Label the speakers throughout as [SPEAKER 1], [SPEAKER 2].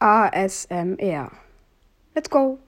[SPEAKER 1] ASMR. Let's go!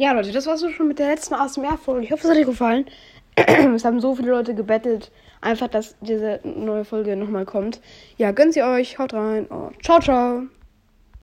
[SPEAKER 1] Ja, Leute, das war's schon mit der letzten ASMR-Folge. Ich hoffe, es hat euch gefallen. es haben so viele Leute gebettelt, einfach, dass diese neue Folge nochmal kommt. Ja, gönnt sie euch, haut rein und ciao, ciao.